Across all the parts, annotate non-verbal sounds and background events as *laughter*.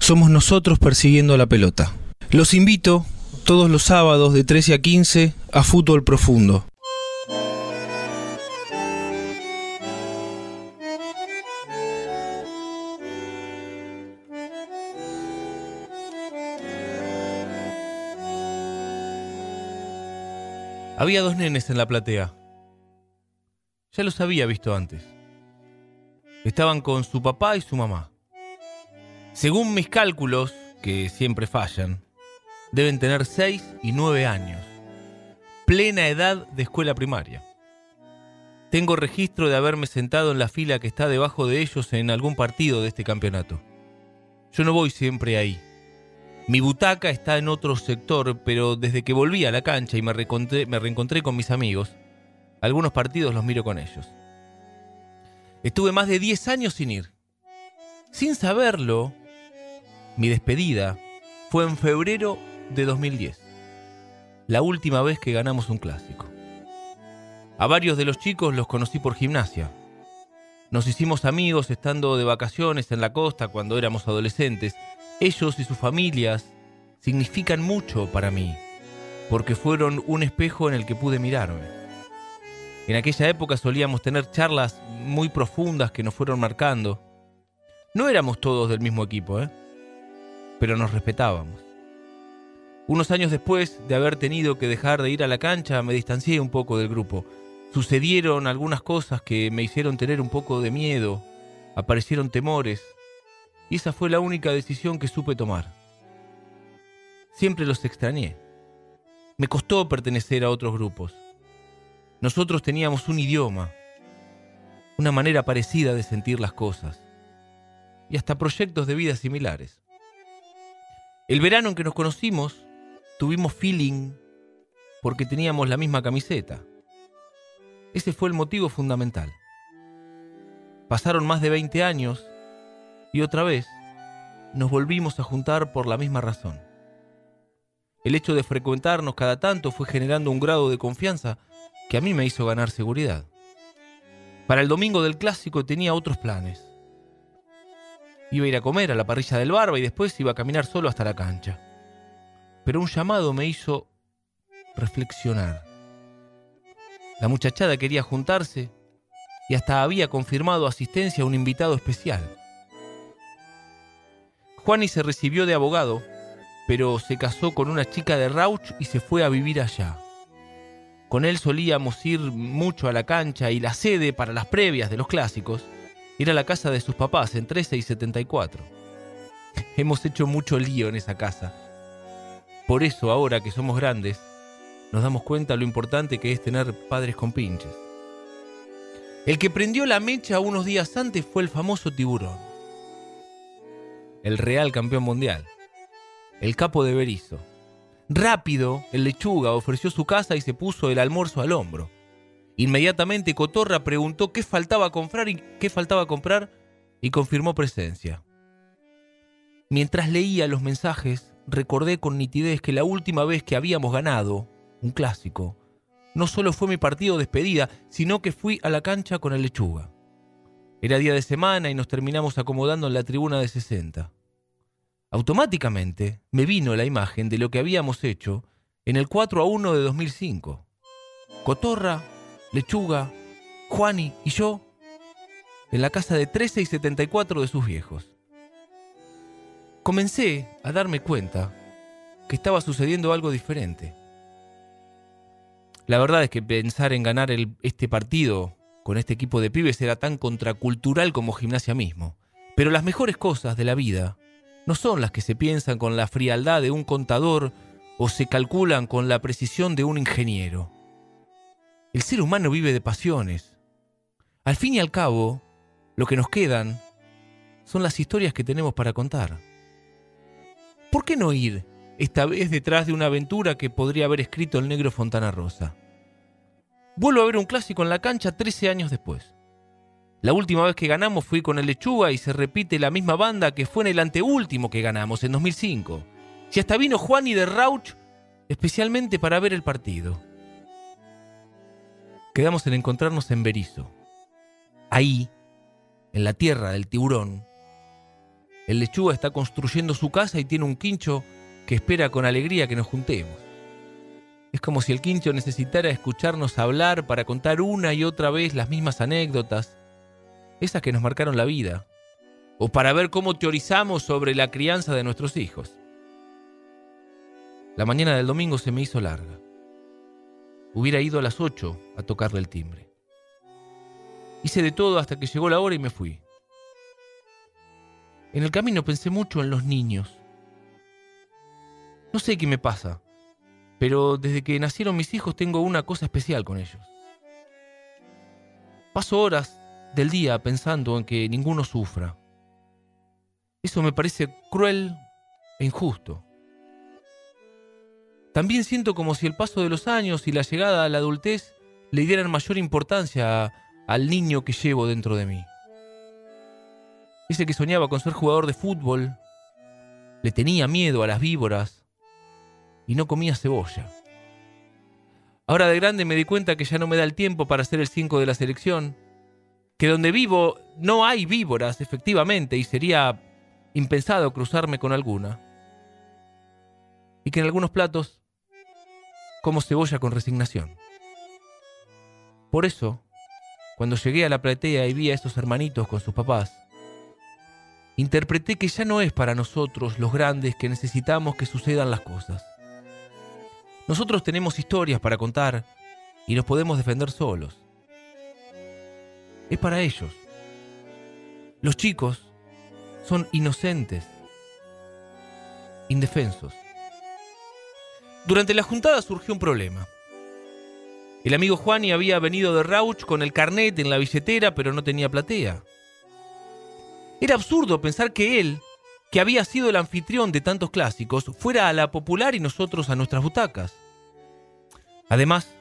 somos nosotros persiguiendo la pelota. Los invito todos los sábados de 13 a 15 a Fútbol Profundo. Había dos nenes en la platea. Ya los había visto antes. Estaban con su papá y su mamá. Según mis cálculos, que siempre fallan, deben tener 6 y 9 años. Plena edad de escuela primaria. Tengo registro de haberme sentado en la fila que está debajo de ellos en algún partido de este campeonato. Yo no voy siempre ahí. Mi butaca está en otro sector, pero desde que volví a la cancha y me reencontré, me reencontré con mis amigos, algunos partidos los miro con ellos. Estuve más de 10 años sin ir. Sin saberlo, mi despedida fue en febrero de 2010, la última vez que ganamos un clásico. A varios de los chicos los conocí por gimnasia. Nos hicimos amigos estando de vacaciones en la costa cuando éramos adolescentes. Ellos y sus familias significan mucho para mí, porque fueron un espejo en el que pude mirarme. En aquella época solíamos tener charlas muy profundas que nos fueron marcando. No éramos todos del mismo equipo, ¿eh? Pero nos respetábamos. Unos años después de haber tenido que dejar de ir a la cancha, me distancié un poco del grupo. Sucedieron algunas cosas que me hicieron tener un poco de miedo, aparecieron temores, y esa fue la única decisión que supe tomar. Siempre los extrañé. Me costó pertenecer a otros grupos. Nosotros teníamos un idioma, una manera parecida de sentir las cosas, y hasta proyectos de vida similares. El verano en que nos conocimos, tuvimos feeling porque teníamos la misma camiseta. Ese fue el motivo fundamental. Pasaron más de 20 años y otra vez nos volvimos a juntar por la misma razón. El hecho de frecuentarnos cada tanto fue generando un grado de confianza que a mí me hizo ganar seguridad. Para el domingo del clásico tenía otros planes. Iba a ir a comer a la parrilla del barba y después iba a caminar solo hasta la cancha. Pero un llamado me hizo reflexionar. La muchachada quería juntarse y hasta había confirmado asistencia a un invitado especial. Juani se recibió de abogado, pero se casó con una chica de Rauch y se fue a vivir allá. Con él solíamos ir mucho a la cancha y la sede para las previas de los clásicos ir a la casa de sus papás en 13 y 74. Hemos hecho mucho lío en esa casa. Por eso ahora que somos grandes, nos damos cuenta lo importante que es tener padres con pinches. El que prendió la mecha unos días antes fue el famoso tiburón. El real campeón mundial. El capo de Berizo. Rápido, el lechuga ofreció su casa y se puso el almuerzo al hombro. Inmediatamente Cotorra preguntó qué faltaba comprar y qué faltaba comprar y confirmó presencia. Mientras leía los mensajes, recordé con nitidez que la última vez que habíamos ganado un clásico, no solo fue mi partido de despedida, sino que fui a la cancha con el lechuga. Era día de semana y nos terminamos acomodando en la tribuna de 60. Automáticamente me vino la imagen de lo que habíamos hecho en el 4 a 1 de 2005. Cotorra Lechuga, Juani y yo en la casa de 13 y 74 de sus viejos. Comencé a darme cuenta que estaba sucediendo algo diferente. La verdad es que pensar en ganar este partido con este equipo de pibes era tan contracultural como gimnasia mismo. Pero las mejores cosas de la vida no son las que se piensan con la frialdad de un contador o se calculan con la precisión de un ingeniero. El ser humano vive de pasiones. Al fin y al cabo, lo que nos quedan son las historias que tenemos para contar. ¿Por qué no ir esta vez detrás de una aventura que podría haber escrito el negro Fontana Rosa. Vuelvo a ver un clásico en la cancha 13 años después. La última vez que ganamos fui con el Lechuga y se repite la misma banda que fue en el anteúltimo que ganamos, en 2005. Si hasta vino Juan y de Rauch especialmente para ver el partido. Quedamos en encontrarnos en Berizo. Ahí, en la tierra del tiburón, el Lechuga está construyendo su casa y tiene un quincho que espera con alegría que nos juntemos. Es como si el quincho necesitara escucharnos hablar para contar una y otra vez las mismas anécdotas, esas que nos marcaron la vida, o para ver cómo teorizamos sobre la crianza de nuestros hijos. La mañana del domingo se me hizo larga. Hubiera ido a las 8 a tocarle el timbre. Hice de todo hasta que llegó la hora y me fui. En el camino pensé mucho en los niños. No sé qué me pasa, pero desde que nacieron mis hijos tengo una cosa especial con ellos. Paso horas del día pensando en que ninguno sufra. Eso me parece cruel e injusto. También siento como si el paso de los años y la llegada a la adultez le dieran mayor importancia al niño que llevo dentro de mí. Ese que soñaba con ser jugador de fútbol, le tenía miedo a las víboras y no comía cebolla. Ahora de grande me di cuenta que ya no me da el tiempo para ser el 5 de la selección que donde vivo no hay víboras, efectivamente, y sería impensado cruzarme con alguna. Y que en algunos platos como cebolla con resignación. Por eso, cuando llegué a la platea y vi a esos hermanitos con sus papás, interpreté que ya no es para nosotros los grandes que necesitamos que sucedan las cosas. Nosotros tenemos historias para contar y nos podemos defender solos es para ellos. Los chicos son inocentes, indefensos. Durante la juntada surgió un problema. El amigo Juani había venido de Rauch con el carnet en la billetera, pero no tenía platea. Era absurdo pensar que él, que había sido el anfitrión de tantos clásicos, fuera a la popular y nosotros a nuestras butacas. Además,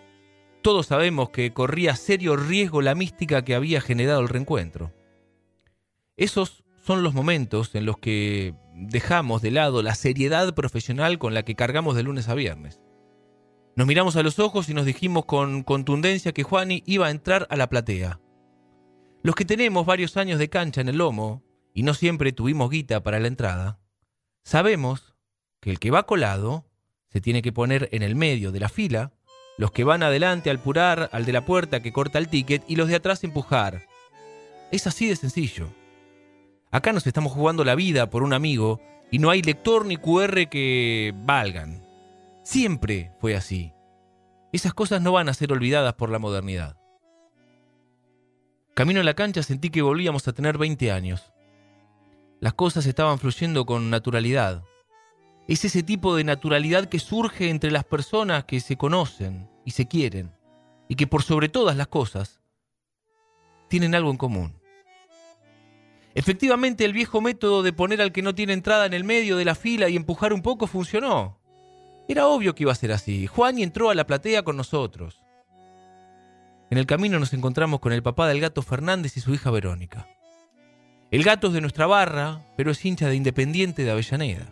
todos sabemos que corría serio riesgo la mística que había generado el reencuentro. Esos son los momentos en los que dejamos de lado la seriedad profesional con la que cargamos de lunes a viernes. Nos miramos a los ojos y nos dijimos con contundencia que Juani iba a entrar a la platea. Los que tenemos varios años de cancha en el lomo, y no siempre tuvimos guita para la entrada, sabemos que el que va colado se tiene que poner en el medio de la fila los que van adelante al purar al de la puerta que corta el ticket y los de atrás empujar. Es así de sencillo. Acá nos estamos jugando la vida por un amigo y no hay lector ni QR que valgan. Siempre fue así. Esas cosas no van a ser olvidadas por la modernidad. Camino a la cancha sentí que volvíamos a tener 20 años. Las cosas estaban fluyendo con naturalidad es ese tipo de naturalidad que surge entre las personas que se conocen y se quieren, y que por sobre todas las cosas tienen algo en común. Efectivamente, el viejo método de poner al que no tiene entrada en el medio de la fila y empujar un poco funcionó. Era obvio que iba a ser así. Juan y entró a la platea con nosotros. En el camino nos encontramos con el papá del gato Fernández y su hija Verónica. El gato es de nuestra barra, pero es hincha de Independiente de Avellaneda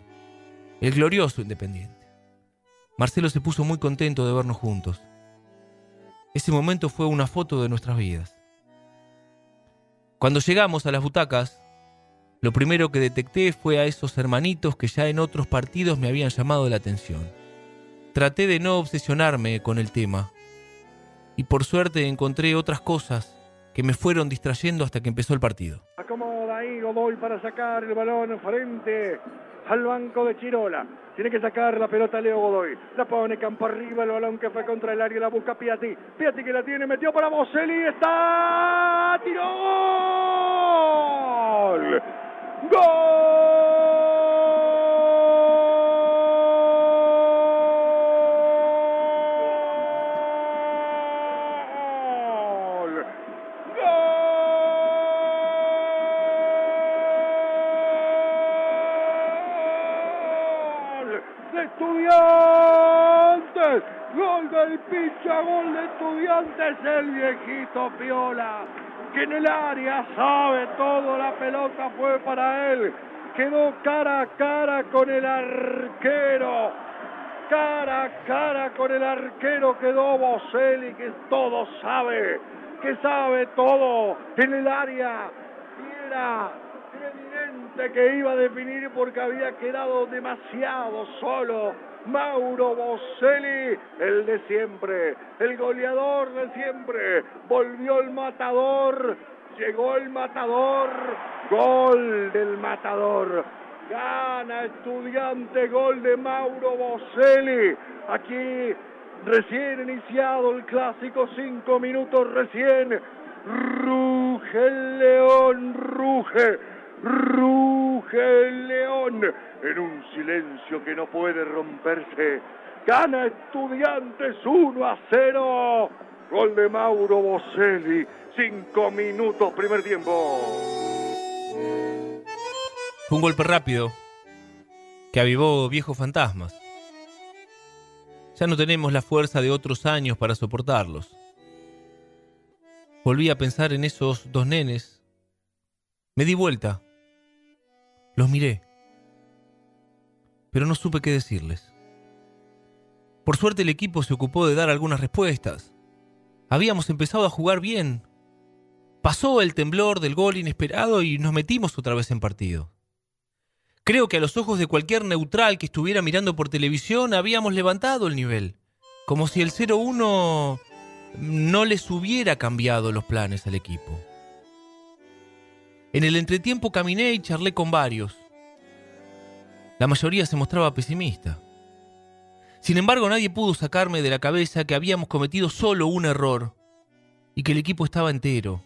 el glorioso Independiente. Marcelo se puso muy contento de vernos juntos. Ese momento fue una foto de nuestras vidas. Cuando llegamos a las butacas, lo primero que detecté fue a esos hermanitos que ya en otros partidos me habían llamado la atención. Traté de no obsesionarme con el tema y por suerte encontré otras cosas que me fueron distrayendo hasta que empezó el partido. Acomoda ahí Godoy para sacar el balón frente al banco de Chirola. Tiene que sacar la pelota Leo Godoy. La pone campo arriba el balón que fue contra el área. La busca Piatti. Piatti que la tiene. Metió para Boselli. Está. ¡Tiró! ¡Gol! ¡Gol! de estudiantes. Gol del Picha, gol de estudiantes, el viejito Piola, que en el área sabe todo, la pelota fue para él. Quedó cara a cara con el arquero. Cara a cara con el arquero quedó Boselli, que todo sabe, que sabe todo en el área. Y era evidente que iba a definir porque había quedado demasiado solo. Mauro Boselli, el de siempre, el goleador de siempre, volvió el matador, llegó el matador, gol del matador. Gana estudiante, gol de Mauro Boselli. Aquí recién iniciado el clásico, cinco minutos recién. Ruge el león, ruge ruge el león en un silencio que no puede romperse. Gana Estudiantes 1 a 0. Gol de Mauro Boselli. Cinco minutos, primer tiempo. Fue un golpe rápido que avivó viejos fantasmas. Ya no tenemos la fuerza de otros años para soportarlos. Volví a pensar en esos dos nenes. Me di vuelta los miré, pero no supe qué decirles. Por suerte el equipo se ocupó de dar algunas respuestas. Habíamos empezado a jugar bien. Pasó el temblor del gol inesperado y nos metimos otra vez en partido. Creo que a los ojos de cualquier neutral que estuviera mirando por televisión habíamos levantado el nivel, como si el 0-1 no les hubiera cambiado los planes al equipo. En el entretiempo caminé y charlé con varios. La mayoría se mostraba pesimista. Sin embargo, nadie pudo sacarme de la cabeza que habíamos cometido solo un error y que el equipo estaba entero.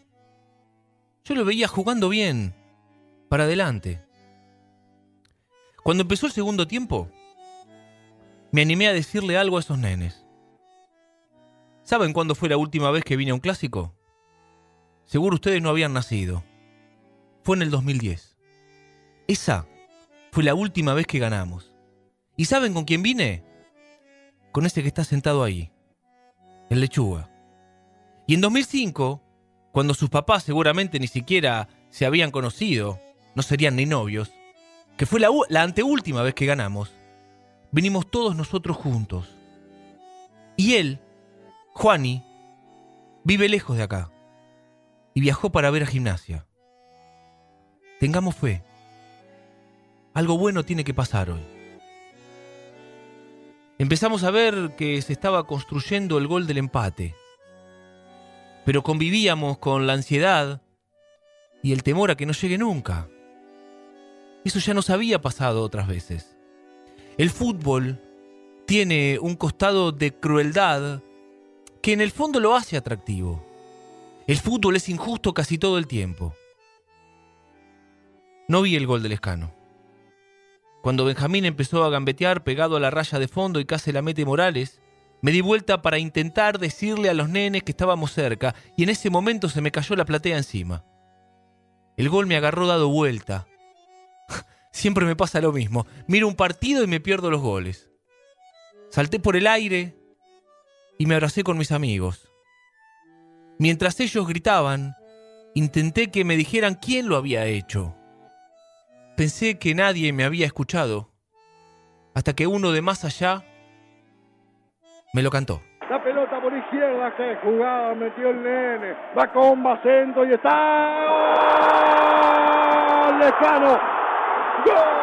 Yo lo veía jugando bien, para adelante. Cuando empezó el segundo tiempo, me animé a decirle algo a esos nenes. ¿Saben cuándo fue la última vez que vine a un clásico? Seguro ustedes no habían nacido fue en el 2010. Esa fue la última vez que ganamos. ¿Y saben con quién vine? Con ese que está sentado ahí, el lechuga. Y en 2005, cuando sus papás seguramente ni siquiera se habían conocido, no serían ni novios, que fue la, la anteúltima vez que ganamos, vinimos todos nosotros juntos. Y él, Juani, vive lejos de acá y viajó para ver a gimnasia. Tengamos fe. Algo bueno tiene que pasar hoy. Empezamos a ver que se estaba construyendo el gol del empate, pero convivíamos con la ansiedad y el temor a que no llegue nunca. Eso ya nos había pasado otras veces. El fútbol tiene un costado de crueldad que en el fondo lo hace atractivo. El fútbol es injusto casi todo el tiempo. No vi el gol del escano. Cuando Benjamín empezó a gambetear pegado a la raya de fondo y casi la mete Morales, me di vuelta para intentar decirle a los nenes que estábamos cerca y en ese momento se me cayó la platea encima. El gol me agarró dado vuelta. *laughs* Siempre me pasa lo mismo. Miro un partido y me pierdo los goles. Salté por el aire y me abracé con mis amigos. Mientras ellos gritaban, intenté que me dijeran quién lo había hecho. Pensé que nadie me había escuchado, hasta que uno de más allá me lo cantó. La pelota por izquierda, que jugaba, metió el nene, va con Bacento y está. ¡Gol! Lejano. ¡Gol!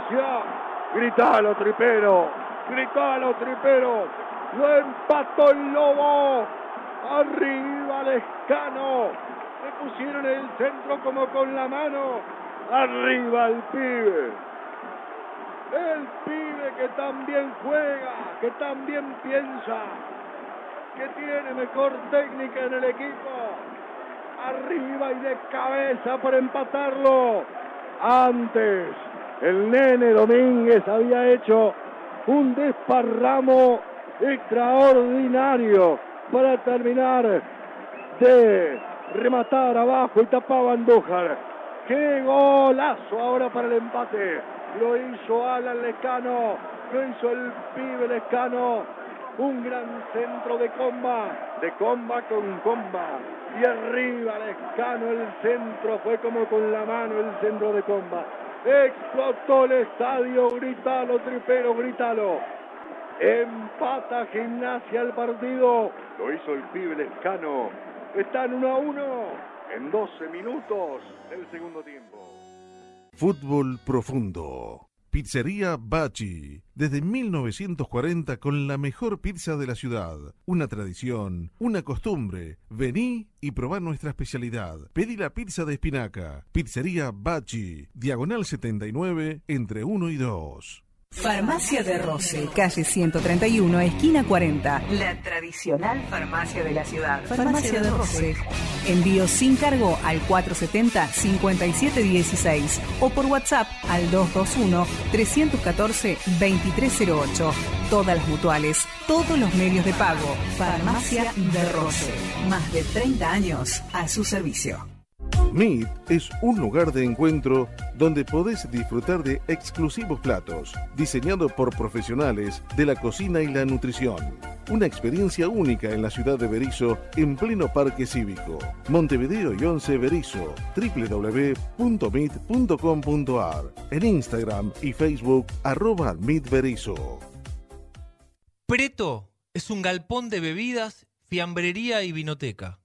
Gimnasia. Gritalo, tripero. Gritalo, tripero. Lo empató el lobo. Arriba Lescano. Le pusieron el centro como con la mano. Arriba el pibe. El pibe que también juega, que también piensa, que tiene mejor técnica en el equipo. Arriba y de cabeza para empatarlo. Antes, El nene Domínguez había hecho un desparramo extraordinario para terminar de rematar abajo y tapaba Andújar. ¡Qué golazo ahora para el empate! Lo hizo Alan Lescano, lo hizo el pibe Lescano. Un gran centro de comba, de comba con comba. Y arriba Lescano, el centro fue como con la mano el centro de comba. Explotó el estadio, gritalo, tripero, gritalo. Empata gimnasia el partido. Lo hizo el pibe Lescano. Están 1 a 1 en 12 minutos del segundo tiempo. Fútbol profundo. Pizzería Bachi. Desde 1940 con la mejor pizza de la ciudad. Una tradición, una costumbre. Vení y probá nuestra especialidad. Pedí la pizza de espinaca. Pizzería Bachi. Diagonal 79 entre 1 y 2. Farmacia de Roce, calle 131, esquina 40. La tradicional farmacia de la ciudad. Farmacia de Roce. Envío sin cargo al 470-5716 o por WhatsApp al 221-314-2308. Todas las mutuales, todos los medios de pago. Farmacia de Roce. Más de 30 años a su servicio. Meet es un lugar de encuentro donde podés disfrutar de exclusivos platos, diseñados por profesionales de la cocina y la nutrición. Una experiencia única en la ciudad de Berizo, en pleno parque cívico. Montevideo y 11 Berizo, www.meet.com.ar, en Instagram y Facebook, arroba Meet Berizo. Preto es un galpón de bebidas, fiambrería y vinoteca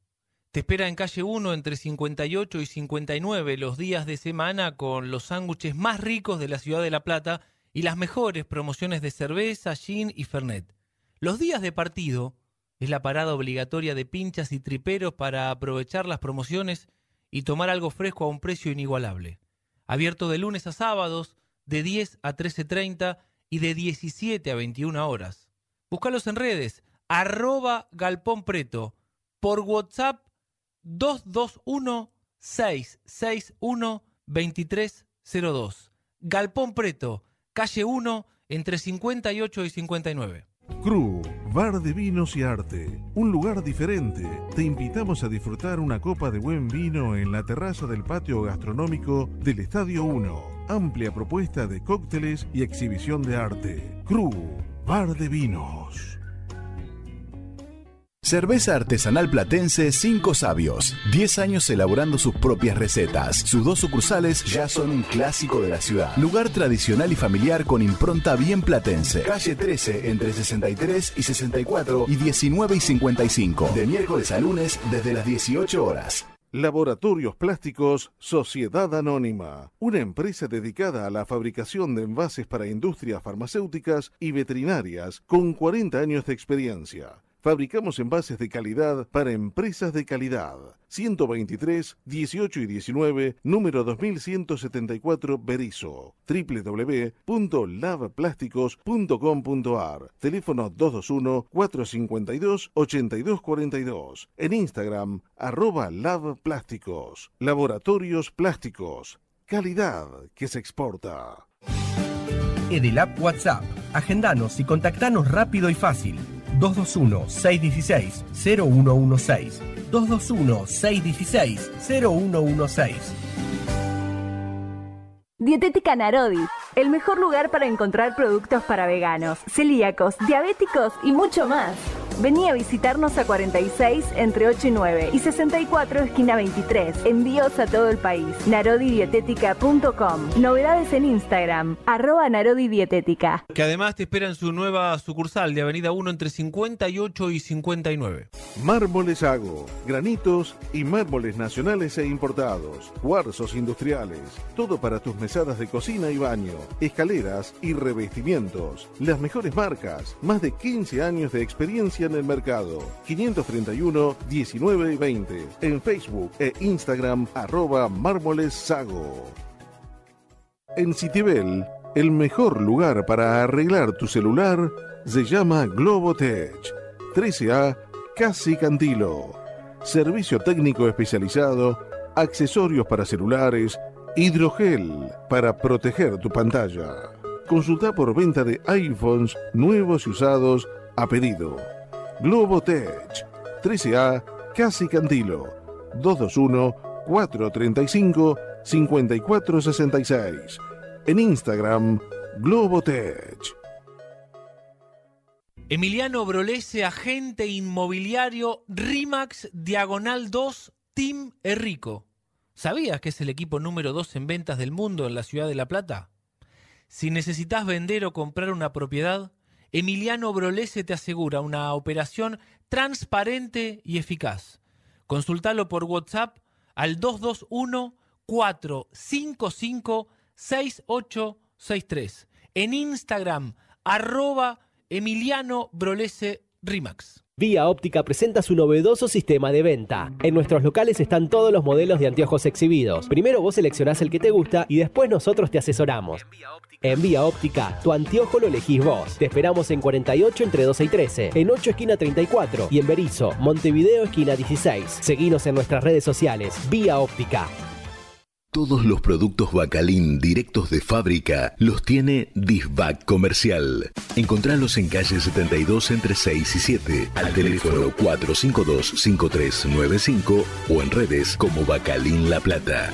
te espera en calle 1 entre 58 y 59 los días de semana con los sándwiches más ricos de la ciudad de La Plata y las mejores promociones de cerveza, gin y fernet. Los días de partido es la parada obligatoria de pinchas y triperos para aprovechar las promociones y tomar algo fresco a un precio inigualable. Abierto de lunes a sábados, de 10 a 13.30 y de 17 a 21 horas. Búscalos en redes, arroba galpón preto, por WhatsApp 221-661-2302. Galpón Preto, calle 1, entre 58 y 59. Cru, bar de vinos y arte. Un lugar diferente. Te invitamos a disfrutar una copa de buen vino en la terraza del patio gastronómico del Estadio 1. Amplia propuesta de cócteles y exhibición de arte. Cru, bar de vinos. Cerveza artesanal platense Cinco Sabios. 10 años elaborando sus propias recetas. Sus dos sucursales ya son un clásico de la ciudad. Lugar tradicional y familiar con impronta bien platense. Calle 13 entre 63 y 64 y 19 y 55. De miércoles a lunes desde las 18 horas. Laboratorios Plásticos Sociedad Anónima, una empresa dedicada a la fabricación de envases para industrias farmacéuticas y veterinarias con 40 años de experiencia Fabricamos envases de calidad para empresas de calidad. 123, 18 y 19, número 2174 Berizo. www.lavplásticos.com.ar. Teléfono 221-452-8242. En Instagram, arroba lavplásticos. Laboratorios Plásticos. Calidad que se exporta. Edelap WhatsApp. Agendanos y contactanos rápido y fácil 221-616-0116. 221-616-0116. Dietética Narodi, el mejor lugar para encontrar productos para veganos, celíacos, diabéticos y mucho más. Vení a visitarnos a 46 entre 8 y 9 y 64 esquina 23. Envíos a todo el país. Narodidietética.com. Novedades en Instagram. Arroba Narodidietética. Que además te esperan su nueva sucursal de Avenida 1 entre 58 y 59. Mármoles Hago. Granitos y mármoles nacionales e importados. Cuarzos industriales. Todo para tus mesadas de cocina y baño. Escaleras y revestimientos. Las mejores marcas. Más de 15 años de experiencia en el mercado. 531 19 y 20. En Facebook e Instagram arroba mármoles sago. En Citibel, el mejor lugar para arreglar tu celular se llama Globotech. 13A Casi Cantilo. Servicio técnico especializado, accesorios para celulares, Hidrogel para proteger tu pantalla. Consulta por venta de iPhones nuevos y usados a pedido. Globotech 13A Casi Cantilo 221 435 5466. En Instagram Globotech. Emiliano Brolese, agente inmobiliario RIMAX Diagonal 2 Team Errico. ¿Sabías que es el equipo número 2 en ventas del mundo en la ciudad de La Plata? Si necesitas vender o comprar una propiedad, Emiliano Brolese te asegura una operación transparente y eficaz. Consultalo por WhatsApp al 221 455 6863. En Instagram, arroba Emiliano Brolese Rimax. Vía Óptica presenta su novedoso sistema de venta. En nuestros locales están todos los modelos de anteojos exhibidos. Primero vos seleccionás el que te gusta y después nosotros te asesoramos. En Vía Óptica, tu anteojo lo elegís vos. Te esperamos en 48 entre 12 y 13, en 8 esquina 34 y en Berizo, Montevideo esquina 16. Seguinos en nuestras redes sociales. Vía Óptica. Todos los productos Bacalín directos de fábrica los tiene Disbac Comercial. Encontralos en calle 72 entre 6 y 7, al teléfono 452-5395 o en redes como Bacalín La Plata.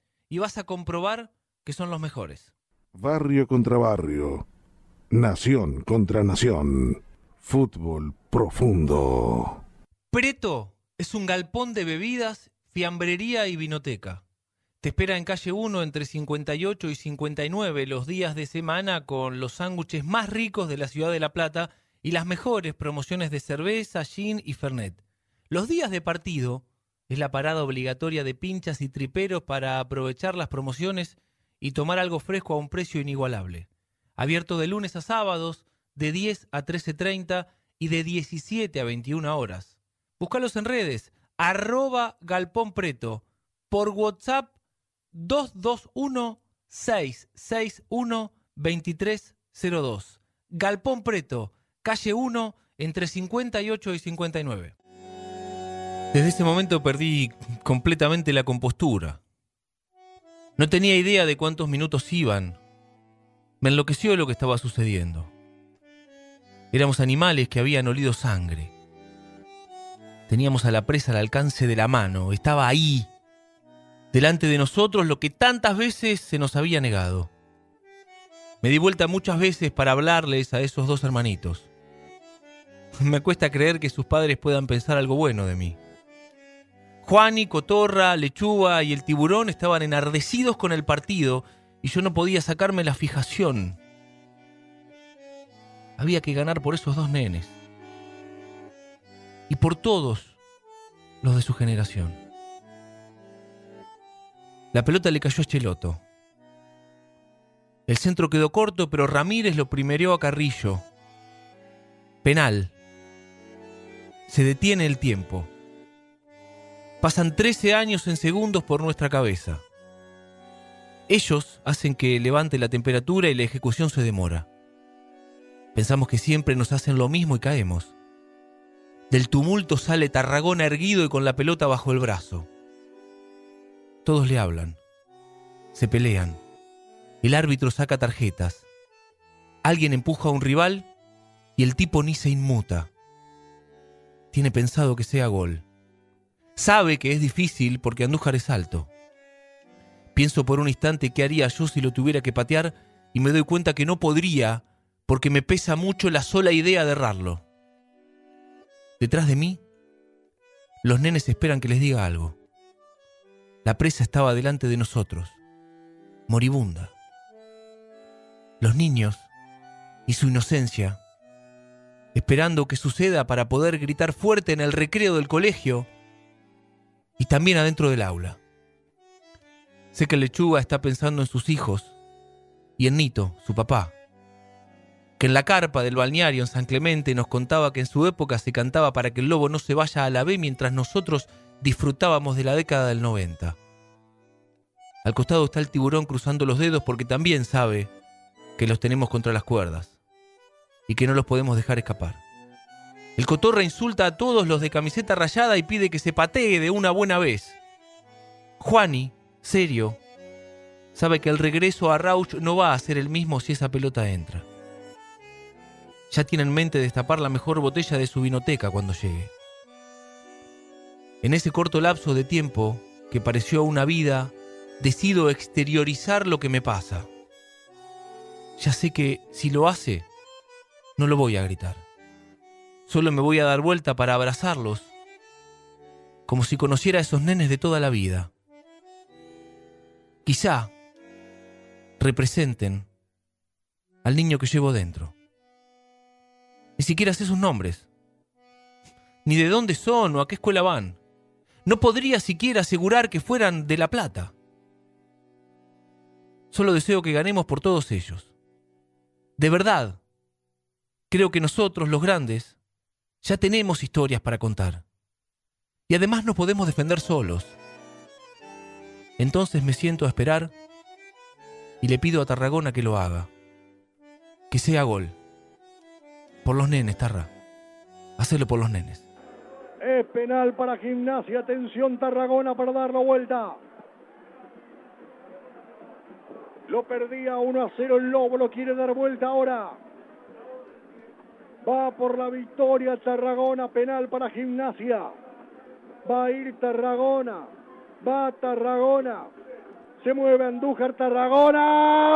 y vas a comprobar que son los mejores. Barrio contra barrio. Nación contra nación. Fútbol profundo. Preto es un galpón de bebidas, fiambrería y vinoteca. Te espera en calle 1 entre 58 y 59 los días de semana con los sándwiches más ricos de la ciudad de La Plata y las mejores promociones de cerveza, gin y fernet. Los días de partido es la parada obligatoria de pinchas y triperos para aprovechar las promociones y tomar algo fresco a un precio inigualable. Abierto de lunes a sábados, de 10 a 13.30 y de 17 a 21 horas. Búscalos en redes, arroba Galpón Preto, por WhatsApp 221-661-2302. Galpón Preto, calle 1, entre 58 y 59. Desde ese momento perdí completamente la compostura. No tenía idea de cuántos minutos iban. Me enloqueció lo que estaba sucediendo. Éramos animales que habían olido sangre. Teníamos a la presa al alcance de la mano. Estaba ahí, delante de nosotros, lo que tantas veces se nos había negado. Me di vuelta muchas veces para hablarles a esos dos hermanitos. Me cuesta creer que sus padres puedan pensar algo bueno de mí. Juani, Cotorra, Lechuga y el tiburón estaban enardecidos con el partido y yo no podía sacarme la fijación. Había que ganar por esos dos nenes. Y por todos los de su generación. La pelota le cayó a Cheloto. El centro quedó corto, pero Ramírez lo primereó a Carrillo. Penal. Se detiene el tiempo. Pasan 13 años en segundos por nuestra cabeza. Ellos hacen que levante la temperatura y la ejecución se demora. Pensamos que siempre nos hacen lo mismo y caemos. Del tumulto sale Tarragona erguido y con la pelota bajo el brazo. Todos le hablan. Se pelean. El árbitro saca tarjetas. Alguien empuja a un rival y el tipo ni se inmuta. Tiene pensado que sea gol. Sabe que es difícil porque Andújar es alto. Pienso por un instante qué haría yo si lo tuviera que patear y me doy cuenta que no podría porque me pesa mucho la sola idea de errarlo. Detrás de mí, los nenes esperan que les diga algo. La presa estaba delante de nosotros, moribunda. Los niños y su inocencia, esperando que suceda para poder gritar fuerte en el recreo del colegio y también adentro del aula. Sé que Lechuga está pensando en sus hijos y en Nito, su papá, que en la carpa del balneario en San Clemente nos contaba que en su época se cantaba para que el lobo no se vaya a la B mientras nosotros disfrutábamos de la década del 90. Al costado está el tiburón cruzando los dedos porque también sabe que los tenemos contra las cuerdas y que no los podemos dejar escapar. El cotorra insulta a todos los de camiseta rayada y pide que se patee de una buena vez. Juani, serio, sabe que el regreso a Rauch no va a ser el mismo si esa pelota entra. Ya tiene en mente destapar la mejor botella de su vinoteca cuando llegue. En ese corto lapso de tiempo, que pareció una vida, decido exteriorizar lo que me pasa. Ya sé que si lo hace, no lo voy a gritar. Solo me voy a dar vuelta para abrazarlos, como si conociera a esos nenes de toda la vida. Quizá representen al niño que llevo dentro. Ni siquiera sé sus nombres, ni de dónde son o a qué escuela van. No podría siquiera asegurar que fueran de La Plata. Solo deseo que ganemos por todos ellos. De verdad, creo que nosotros, los grandes, ya tenemos historias para contar. Y además nos podemos defender solos. Entonces me siento a esperar y le pido a Tarragona que lo haga. Que sea gol. Por los nenes, Tarra. Hacelo por los nenes. Es penal para Gimnasia. Atención Tarragona para dar la vuelta. Lo perdía 1 a 0 el Lobo. Lo quiere dar vuelta ahora. Va por la victoria Tarragona. Penal para Gimnasia. Va a ir Tarragona. Va Tarragona. Se mueve Andújar Tarragona.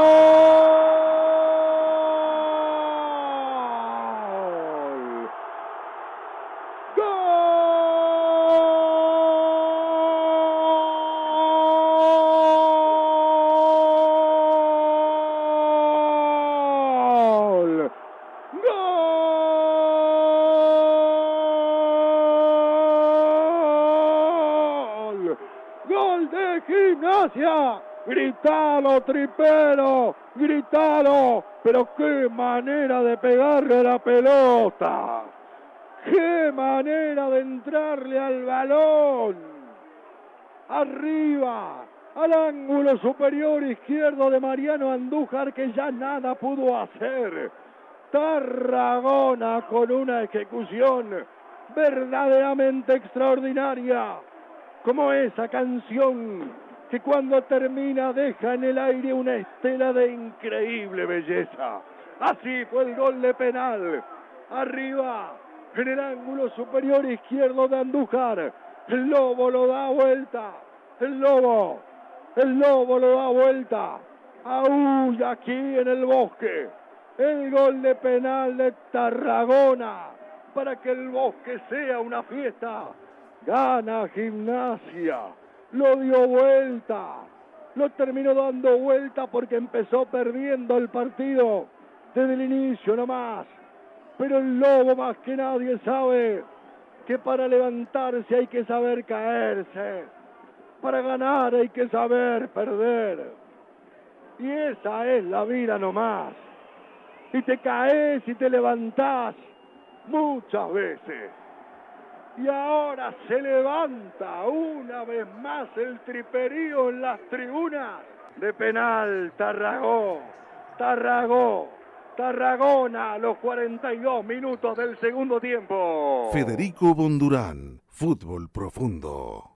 Gritalo, tripero, gritalo, pero qué manera de pegarle la pelota. Qué manera de entrarle al balón. Arriba, al ángulo superior izquierdo de Mariano Andújar que ya nada pudo hacer. Tarragona con una ejecución verdaderamente extraordinaria, como esa canción que cuando termina deja en el aire una estela de increíble belleza. Así fue el gol de penal. Arriba, en el ángulo superior izquierdo de Andújar. El lobo lo da vuelta. El lobo, el lobo lo da vuelta. Aún aquí en el bosque. El gol de penal de Tarragona para que el bosque sea una fiesta. Gana gimnasia lo dio vuelta, lo terminó dando vuelta porque empezó perdiendo el partido desde el inicio nomás. Pero el lobo más que nadie sabe que para levantarse hay que saber caerse, para ganar hay que saber perder. Y esa es la vida nomás. Y te caes y te levantás muchas veces. Y ahora se levanta una vez más el triperío en las tribunas de penal Tarragó, Tarragó, Tarragona a los 42 minutos del segundo tiempo. Federico Bondurán, Fútbol Profundo.